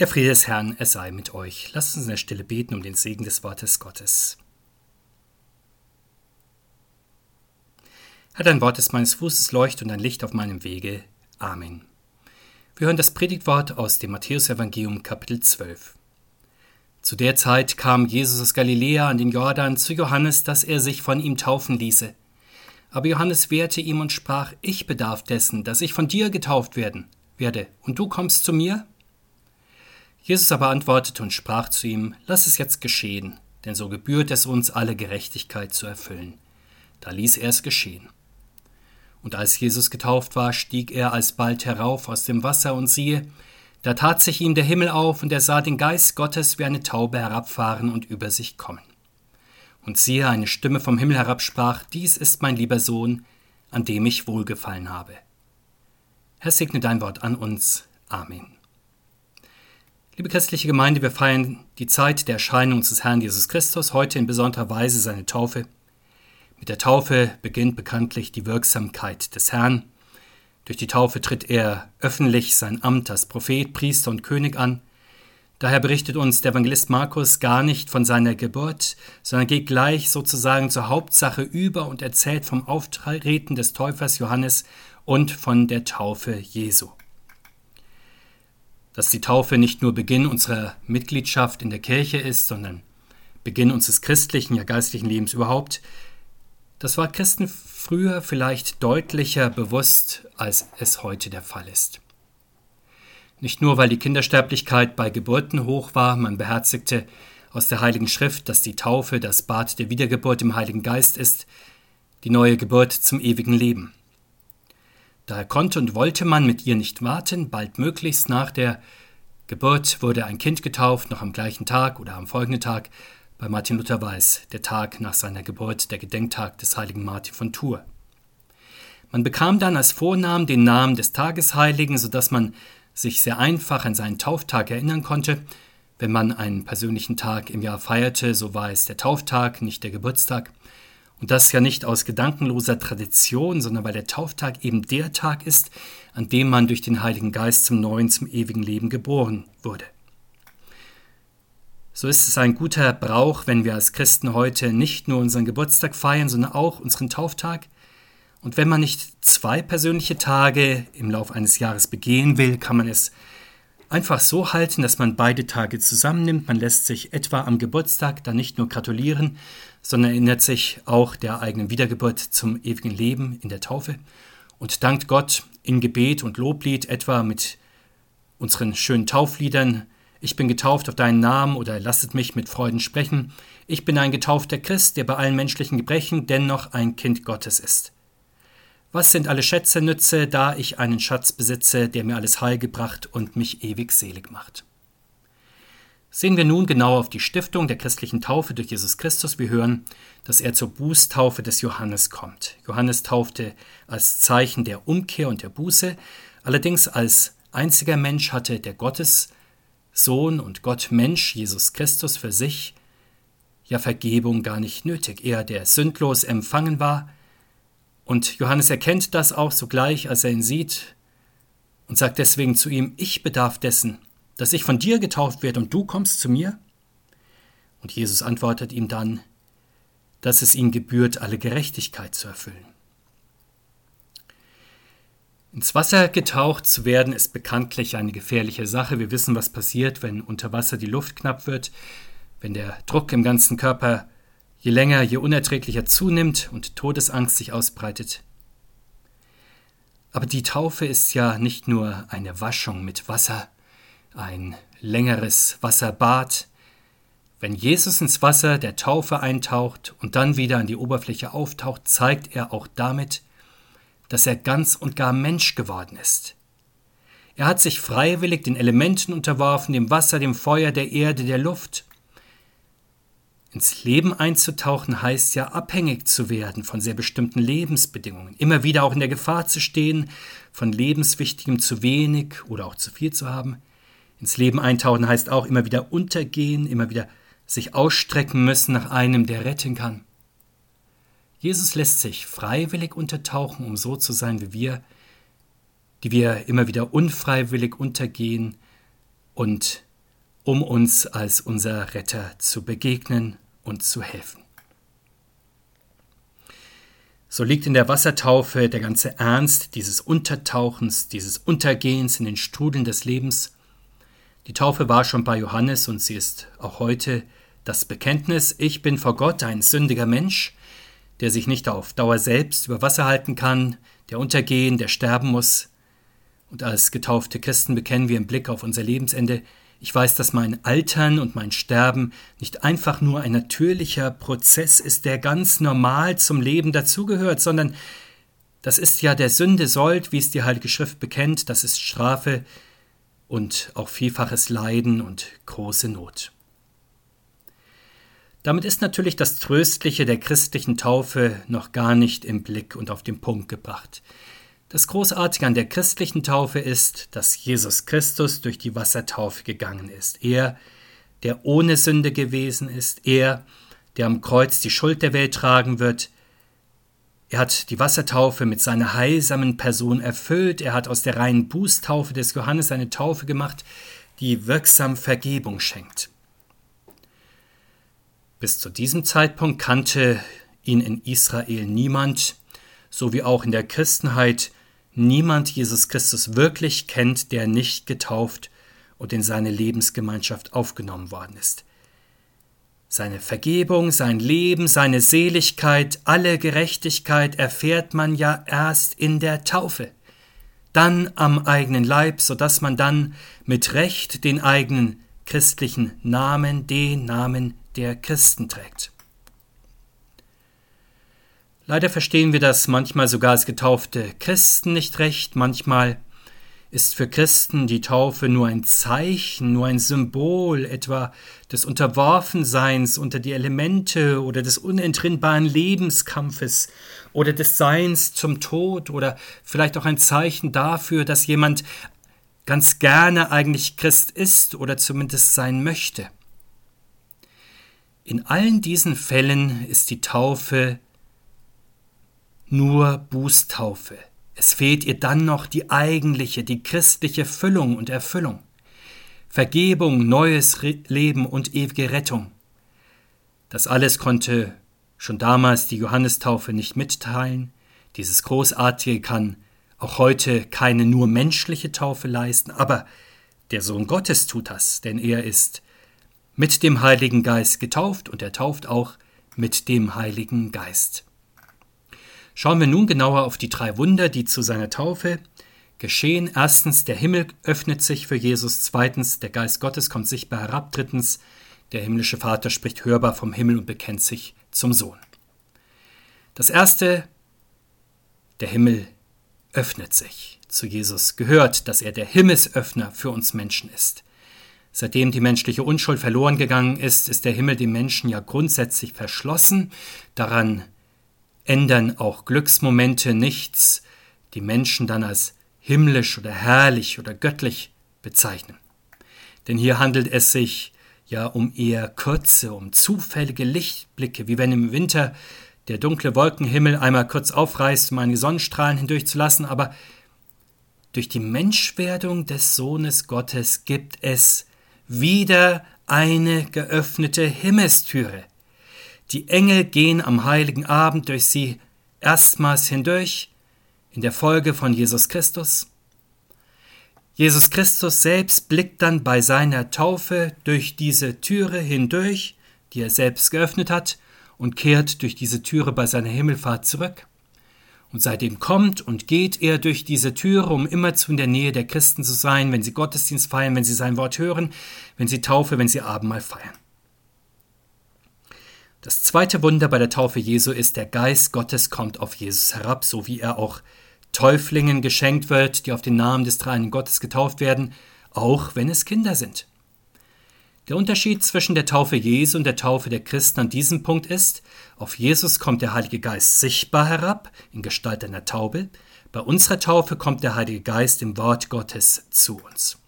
Der Friede des Herrn, er sei mit euch. Lasst uns in der Stille beten um den Segen des Wortes Gottes. Herr, dein Wort ist meines Fußes Leucht und ein Licht auf meinem Wege. Amen. Wir hören das Predigtwort aus dem Matthäusevangelium Kapitel 12. Zu der Zeit kam Jesus aus Galiläa an den Jordan zu Johannes, dass er sich von ihm taufen ließe. Aber Johannes wehrte ihm und sprach, ich bedarf dessen, dass ich von dir getauft werden werde, und du kommst zu mir? Jesus aber antwortete und sprach zu ihm, Lass es jetzt geschehen, denn so gebührt es uns, alle Gerechtigkeit zu erfüllen. Da ließ er es geschehen. Und als Jesus getauft war, stieg er alsbald herauf aus dem Wasser, und siehe, da tat sich ihm der Himmel auf, und er sah den Geist Gottes wie eine Taube herabfahren und über sich kommen. Und siehe, eine Stimme vom Himmel herabsprach, Dies ist mein lieber Sohn, an dem ich wohlgefallen habe. Herr, segne dein Wort an uns. Amen. Liebe christliche Gemeinde, wir feiern die Zeit der Erscheinung des Herrn Jesus Christus, heute in besonderer Weise seine Taufe. Mit der Taufe beginnt bekanntlich die Wirksamkeit des Herrn. Durch die Taufe tritt er öffentlich sein Amt als Prophet, Priester und König an. Daher berichtet uns der Evangelist Markus gar nicht von seiner Geburt, sondern geht gleich sozusagen zur Hauptsache über und erzählt vom Auftreten des Täufers Johannes und von der Taufe Jesu dass die Taufe nicht nur Beginn unserer Mitgliedschaft in der Kirche ist, sondern Beginn unseres christlichen, ja geistlichen Lebens überhaupt, das war Christen früher vielleicht deutlicher bewusst, als es heute der Fall ist. Nicht nur, weil die Kindersterblichkeit bei Geburten hoch war, man beherzigte aus der Heiligen Schrift, dass die Taufe das Bad der Wiedergeburt im Heiligen Geist ist, die neue Geburt zum ewigen Leben. Daher konnte und wollte man mit ihr nicht warten, bald möglichst nach der Geburt wurde ein Kind getauft, noch am gleichen Tag oder am folgenden Tag. Bei Martin Luther es der Tag nach seiner Geburt, der Gedenktag des heiligen Martin von Tours. Man bekam dann als Vornamen den Namen des Tagesheiligen, sodass man sich sehr einfach an seinen Tauftag erinnern konnte. Wenn man einen persönlichen Tag im Jahr feierte, so war es der Tauftag, nicht der Geburtstag. Und das ja nicht aus gedankenloser Tradition, sondern weil der Tauftag eben der Tag ist, an dem man durch den Heiligen Geist zum neuen, zum ewigen Leben geboren wurde. So ist es ein guter Brauch, wenn wir als Christen heute nicht nur unseren Geburtstag feiern, sondern auch unseren Tauftag. Und wenn man nicht zwei persönliche Tage im Laufe eines Jahres begehen will, kann man es einfach so halten, dass man beide Tage zusammennimmt. Man lässt sich etwa am Geburtstag dann nicht nur gratulieren, sondern erinnert sich auch der eigenen Wiedergeburt zum ewigen Leben in der Taufe und dankt Gott in Gebet und Loblied, etwa mit unseren schönen Taufliedern. Ich bin getauft auf deinen Namen oder lasset mich mit Freuden sprechen. Ich bin ein getaufter Christ, der bei allen menschlichen Gebrechen dennoch ein Kind Gottes ist. Was sind alle Schätze nütze, da ich einen Schatz besitze, der mir alles heil gebracht und mich ewig selig macht? Sehen wir nun genau auf die Stiftung der christlichen Taufe durch Jesus Christus. Wir hören, dass er zur Bußtaufe des Johannes kommt. Johannes taufte als Zeichen der Umkehr und der Buße. Allerdings als einziger Mensch hatte der Gottessohn und Gottmensch Jesus Christus für sich ja Vergebung gar nicht nötig. Er, der sündlos empfangen war, und Johannes erkennt das auch sogleich, als er ihn sieht, und sagt deswegen zu ihm, ich bedarf dessen, dass ich von dir getauft werde und du kommst zu mir? Und Jesus antwortet ihm dann, dass es ihm gebührt, alle Gerechtigkeit zu erfüllen. Ins Wasser getaucht zu werden, ist bekanntlich eine gefährliche Sache. Wir wissen, was passiert, wenn unter Wasser die Luft knapp wird, wenn der Druck im ganzen Körper je länger, je unerträglicher zunimmt und Todesangst sich ausbreitet. Aber die Taufe ist ja nicht nur eine Waschung mit Wasser, ein längeres Wasserbad. Wenn Jesus ins Wasser der Taufe eintaucht und dann wieder an die Oberfläche auftaucht, zeigt er auch damit, dass er ganz und gar Mensch geworden ist. Er hat sich freiwillig den Elementen unterworfen, dem Wasser, dem Feuer, der Erde, der Luft. Ins Leben einzutauchen heißt ja abhängig zu werden von sehr bestimmten Lebensbedingungen, immer wieder auch in der Gefahr zu stehen, von lebenswichtigem zu wenig oder auch zu viel zu haben. Ins Leben eintauchen heißt auch immer wieder untergehen, immer wieder sich ausstrecken müssen nach einem, der retten kann. Jesus lässt sich freiwillig untertauchen, um so zu sein wie wir, die wir immer wieder unfreiwillig untergehen und um uns als unser Retter zu begegnen und zu helfen. So liegt in der Wassertaufe der ganze Ernst dieses Untertauchens, dieses Untergehens in den Strudeln des Lebens. Die Taufe war schon bei Johannes und sie ist auch heute das Bekenntnis, ich bin vor Gott ein sündiger Mensch, der sich nicht auf Dauer selbst über Wasser halten kann, der untergehen, der sterben muss. Und als getaufte Christen bekennen wir im Blick auf unser Lebensende, ich weiß, dass mein Altern und mein Sterben nicht einfach nur ein natürlicher Prozess ist, der ganz normal zum Leben dazugehört, sondern das ist ja der Sünde Sold, wie es die Heilige Schrift bekennt, das ist Strafe und auch vielfaches Leiden und große Not. Damit ist natürlich das Tröstliche der christlichen Taufe noch gar nicht im Blick und auf den Punkt gebracht. Das Großartige an der christlichen Taufe ist, dass Jesus Christus durch die Wassertaufe gegangen ist. Er, der ohne Sünde gewesen ist, er, der am Kreuz die Schuld der Welt tragen wird. Er hat die Wassertaufe mit seiner heilsamen Person erfüllt, er hat aus der reinen Bußtaufe des Johannes eine Taufe gemacht, die wirksam Vergebung schenkt. Bis zu diesem Zeitpunkt kannte ihn in Israel niemand, so wie auch in der Christenheit niemand Jesus Christus wirklich kennt, der nicht getauft und in seine Lebensgemeinschaft aufgenommen worden ist. Seine Vergebung, sein Leben, seine Seligkeit, alle Gerechtigkeit erfährt man ja erst in der Taufe, dann am eigenen Leib, so dass man dann mit Recht den eigenen christlichen Namen, den Namen der Christen trägt. Leider verstehen wir das manchmal sogar als getaufte Christen nicht recht. Manchmal ist für Christen die Taufe nur ein Zeichen, nur ein Symbol etwa des Unterworfenseins unter die Elemente oder des unentrinnbaren Lebenskampfes oder des Seins zum Tod oder vielleicht auch ein Zeichen dafür, dass jemand ganz gerne eigentlich Christ ist oder zumindest sein möchte. In allen diesen Fällen ist die Taufe nur Bußtaufe. Es fehlt ihr dann noch die eigentliche, die christliche Füllung und Erfüllung. Vergebung, neues Leben und ewige Rettung. Das alles konnte schon damals die Johannistaufe nicht mitteilen. Dieses Großartige kann auch heute keine nur menschliche Taufe leisten, aber der Sohn Gottes tut das, denn er ist mit dem Heiligen Geist getauft und er tauft auch mit dem Heiligen Geist. Schauen wir nun genauer auf die drei Wunder, die zu seiner Taufe geschehen. Erstens, der Himmel öffnet sich für Jesus. Zweitens, der Geist Gottes kommt sichtbar herab. Drittens, der himmlische Vater spricht hörbar vom Himmel und bekennt sich zum Sohn. Das erste, der Himmel öffnet sich. Zu Jesus gehört, dass er der Himmelsöffner für uns Menschen ist. Seitdem die menschliche Unschuld verloren gegangen ist, ist der Himmel dem Menschen ja grundsätzlich verschlossen. Daran ändern auch Glücksmomente nichts, die Menschen dann als himmlisch oder herrlich oder göttlich bezeichnen. Denn hier handelt es sich ja um eher kurze, um zufällige Lichtblicke, wie wenn im Winter der dunkle Wolkenhimmel einmal kurz aufreißt, um einige Sonnenstrahlen hindurchzulassen, aber durch die Menschwerdung des Sohnes Gottes gibt es wieder eine geöffnete Himmelstüre, die Engel gehen am heiligen Abend durch sie erstmals hindurch, in der Folge von Jesus Christus. Jesus Christus selbst blickt dann bei seiner Taufe durch diese Türe hindurch, die er selbst geöffnet hat, und kehrt durch diese Türe bei seiner Himmelfahrt zurück. Und seitdem kommt und geht er durch diese Türe, um immerzu in der Nähe der Christen zu sein, wenn sie Gottesdienst feiern, wenn sie sein Wort hören, wenn sie Taufe, wenn sie Abendmahl feiern. Das zweite Wunder bei der Taufe Jesu ist, der Geist Gottes kommt auf Jesus herab, so wie er auch Täuflingen geschenkt wird, die auf den Namen des dreien Gottes getauft werden, auch wenn es Kinder sind. Der Unterschied zwischen der Taufe Jesu und der Taufe der Christen an diesem Punkt ist, auf Jesus kommt der Heilige Geist sichtbar herab, in Gestalt einer Taube, bei unserer Taufe kommt der Heilige Geist im Wort Gottes zu uns.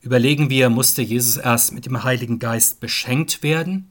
Überlegen wir, musste Jesus erst mit dem Heiligen Geist beschenkt werden?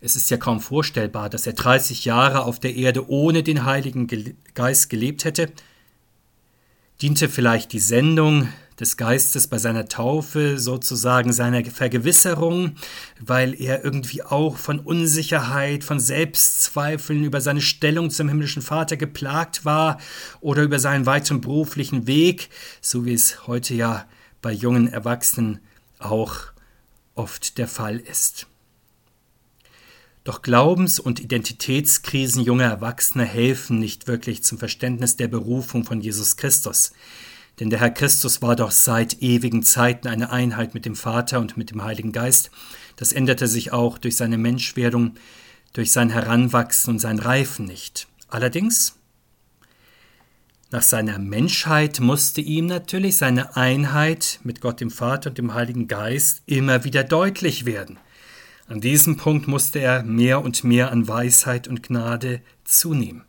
Es ist ja kaum vorstellbar, dass er 30 Jahre auf der Erde ohne den Heiligen Geist gelebt hätte. Diente vielleicht die Sendung des Geistes bei seiner Taufe, sozusagen seiner Vergewisserung, weil er irgendwie auch von Unsicherheit, von Selbstzweifeln über seine Stellung zum himmlischen Vater geplagt war oder über seinen weiteren beruflichen Weg, so wie es heute ja bei jungen Erwachsenen auch oft der Fall ist. Doch Glaubens- und Identitätskrisen junger Erwachsener helfen nicht wirklich zum Verständnis der Berufung von Jesus Christus. Denn der Herr Christus war doch seit ewigen Zeiten eine Einheit mit dem Vater und mit dem Heiligen Geist. Das änderte sich auch durch seine Menschwerdung, durch sein Heranwachsen und sein Reifen nicht. Allerdings, nach seiner Menschheit musste ihm natürlich seine Einheit mit Gott dem Vater und dem Heiligen Geist immer wieder deutlich werden. An diesem Punkt musste er mehr und mehr an Weisheit und Gnade zunehmen.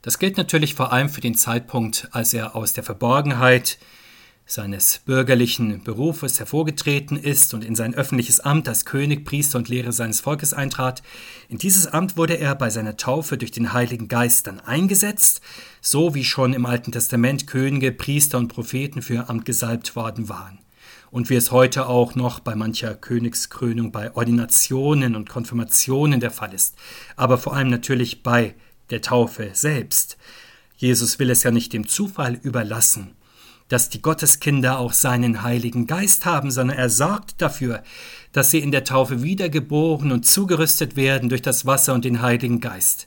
Das gilt natürlich vor allem für den Zeitpunkt, als er aus der Verborgenheit seines bürgerlichen Berufes hervorgetreten ist und in sein öffentliches Amt als König, Priester und Lehrer seines Volkes eintrat. In dieses Amt wurde er bei seiner Taufe durch den Heiligen Geist dann eingesetzt, so wie schon im Alten Testament Könige, Priester und Propheten für Amt gesalbt worden waren und wie es heute auch noch bei mancher Königskrönung, bei Ordinationen und Konfirmationen der Fall ist, aber vor allem natürlich bei der Taufe selbst. Jesus will es ja nicht dem Zufall überlassen, dass die Gotteskinder auch seinen Heiligen Geist haben, sondern er sorgt dafür, dass sie in der Taufe wiedergeboren und zugerüstet werden durch das Wasser und den Heiligen Geist.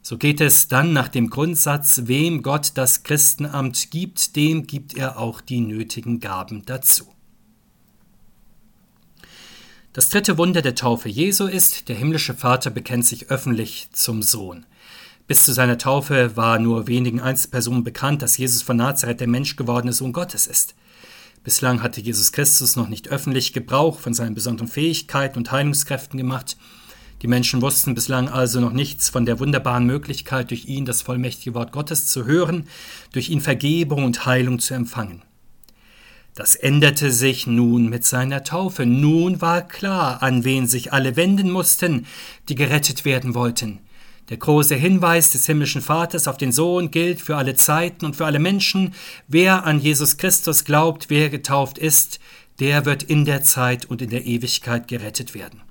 So geht es dann nach dem Grundsatz, wem Gott das Christenamt gibt, dem gibt er auch die nötigen Gaben dazu. Das dritte Wunder der Taufe Jesu ist, der himmlische Vater bekennt sich öffentlich zum Sohn. Bis zu seiner Taufe war nur wenigen Einzelpersonen bekannt, dass Jesus von Nazareth der menschgewordene Sohn Gottes ist. Bislang hatte Jesus Christus noch nicht öffentlich Gebrauch von seinen besonderen Fähigkeiten und Heilungskräften gemacht. Die Menschen wussten bislang also noch nichts von der wunderbaren Möglichkeit, durch ihn das vollmächtige Wort Gottes zu hören, durch ihn Vergebung und Heilung zu empfangen. Das änderte sich nun mit seiner Taufe. Nun war klar, an wen sich alle wenden mussten, die gerettet werden wollten. Der große Hinweis des himmlischen Vaters auf den Sohn gilt für alle Zeiten und für alle Menschen. Wer an Jesus Christus glaubt, wer getauft ist, der wird in der Zeit und in der Ewigkeit gerettet werden.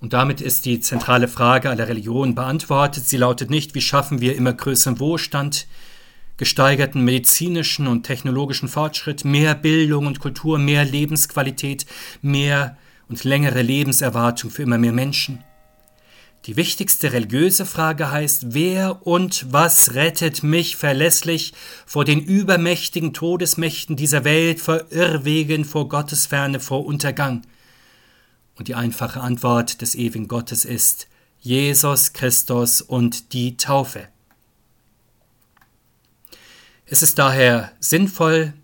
Und damit ist die zentrale Frage aller Religionen beantwortet. Sie lautet nicht, wie schaffen wir immer größeren Wohlstand, gesteigerten medizinischen und technologischen Fortschritt, mehr Bildung und Kultur, mehr Lebensqualität, mehr und längere Lebenserwartung für immer mehr Menschen. Die wichtigste religiöse Frage heißt, wer und was rettet mich verlässlich vor den übermächtigen Todesmächten dieser Welt, vor Irrwegen, vor Gottesferne, vor Untergang? Und die einfache Antwort des ewigen Gottes ist Jesus Christus und die Taufe. Es ist daher sinnvoll,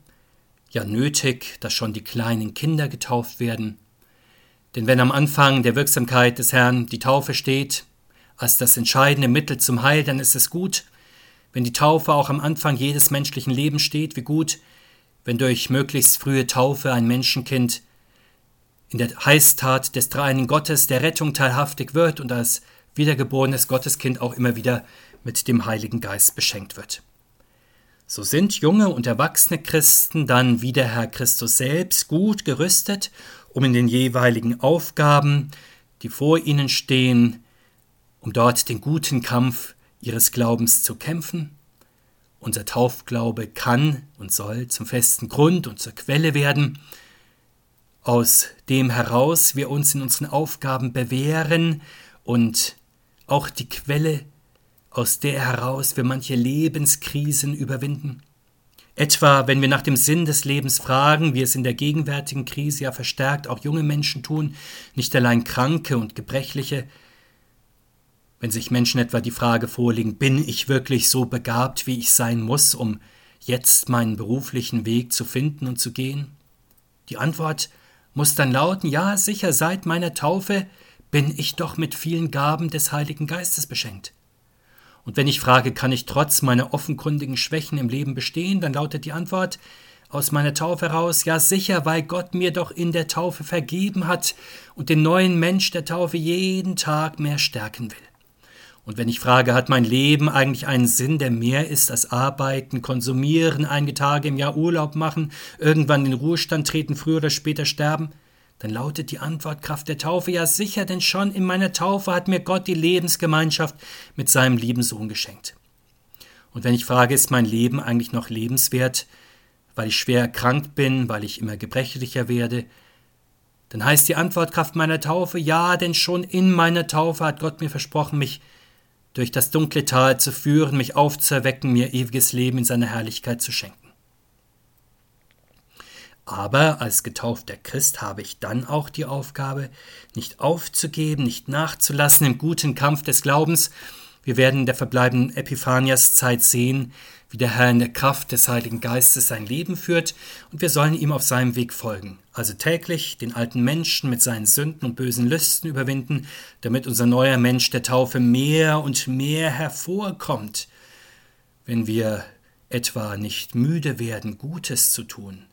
ja nötig, dass schon die kleinen Kinder getauft werden. Denn wenn am Anfang der Wirksamkeit des Herrn die Taufe steht, als das entscheidende Mittel zum Heil, dann ist es gut, wenn die Taufe auch am Anfang jedes menschlichen Lebens steht, wie gut, wenn durch möglichst frühe Taufe ein Menschenkind in der Heißtat des dreieinigen Gottes der Rettung teilhaftig wird und als wiedergeborenes Gotteskind auch immer wieder mit dem Heiligen Geist beschenkt wird. So sind junge und erwachsene Christen dann wie der Herr Christus selbst gut gerüstet, um in den jeweiligen Aufgaben, die vor ihnen stehen, um dort den guten Kampf ihres Glaubens zu kämpfen. Unser Taufglaube kann und soll zum festen Grund und zur Quelle werden, aus dem heraus wir uns in unseren Aufgaben bewähren und auch die Quelle aus der heraus wir manche Lebenskrisen überwinden? Etwa, wenn wir nach dem Sinn des Lebens fragen, wie es in der gegenwärtigen Krise ja verstärkt auch junge Menschen tun, nicht allein Kranke und Gebrechliche, wenn sich Menschen etwa die Frage vorlegen, bin ich wirklich so begabt, wie ich sein muss, um jetzt meinen beruflichen Weg zu finden und zu gehen? Die Antwort muss dann lauten, ja, sicher, seit meiner Taufe bin ich doch mit vielen Gaben des Heiligen Geistes beschenkt. Und wenn ich frage, kann ich trotz meiner offenkundigen Schwächen im Leben bestehen, dann lautet die Antwort aus meiner Taufe heraus, ja sicher, weil Gott mir doch in der Taufe vergeben hat und den neuen Mensch der Taufe jeden Tag mehr stärken will. Und wenn ich frage, hat mein Leben eigentlich einen Sinn, der mehr ist als arbeiten, konsumieren, einige Tage im Jahr Urlaub machen, irgendwann in den Ruhestand treten, früher oder später sterben, dann lautet die Antwort Kraft der Taufe ja sicher, denn schon in meiner Taufe hat mir Gott die Lebensgemeinschaft mit seinem lieben Sohn geschenkt. Und wenn ich frage, ist mein Leben eigentlich noch lebenswert, weil ich schwer erkrankt bin, weil ich immer gebrechlicher werde, dann heißt die Antwort Kraft meiner Taufe ja, denn schon in meiner Taufe hat Gott mir versprochen, mich durch das dunkle Tal zu führen, mich aufzuerwecken, mir ewiges Leben in seiner Herrlichkeit zu schenken. Aber als getaufter Christ habe ich dann auch die Aufgabe, nicht aufzugeben, nicht nachzulassen im guten Kampf des Glaubens. Wir werden in der verbleibenden Epiphanias-Zeit sehen, wie der Herr in der Kraft des Heiligen Geistes sein Leben führt, und wir sollen ihm auf seinem Weg folgen, also täglich den alten Menschen mit seinen Sünden und bösen Lüsten überwinden, damit unser neuer Mensch der Taufe mehr und mehr hervorkommt, wenn wir etwa nicht müde werden, Gutes zu tun,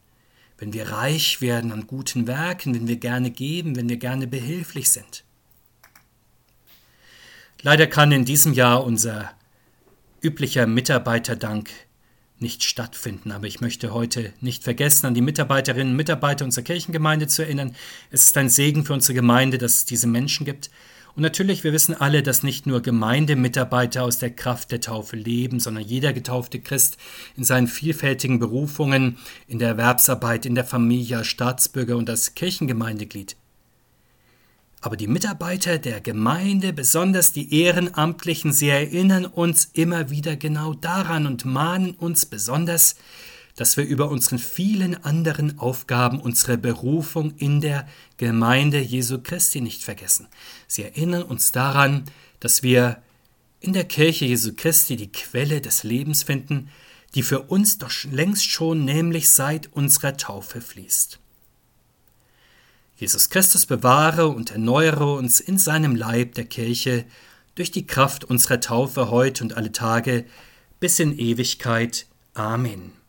wenn wir reich werden an guten Werken, wenn wir gerne geben, wenn wir gerne behilflich sind. Leider kann in diesem Jahr unser üblicher Mitarbeiterdank nicht stattfinden. Aber ich möchte heute nicht vergessen, an die Mitarbeiterinnen und Mitarbeiter unserer Kirchengemeinde zu erinnern. Es ist ein Segen für unsere Gemeinde, dass es diese Menschen gibt. Und natürlich, wir wissen alle, dass nicht nur Gemeindemitarbeiter aus der Kraft der Taufe leben, sondern jeder getaufte Christ in seinen vielfältigen Berufungen, in der Erwerbsarbeit, in der Familie, als Staatsbürger und als Kirchengemeindeglied. Aber die Mitarbeiter der Gemeinde, besonders die Ehrenamtlichen, sie erinnern uns immer wieder genau daran und mahnen uns besonders, dass wir über unseren vielen anderen Aufgaben unsere Berufung in der Gemeinde Jesu Christi nicht vergessen. Sie erinnern uns daran, dass wir in der Kirche Jesu Christi die Quelle des Lebens finden, die für uns doch längst schon nämlich seit unserer Taufe fließt. Jesus Christus bewahre und erneuere uns in seinem Leib der Kirche durch die Kraft unserer Taufe heute und alle Tage bis in Ewigkeit. Amen.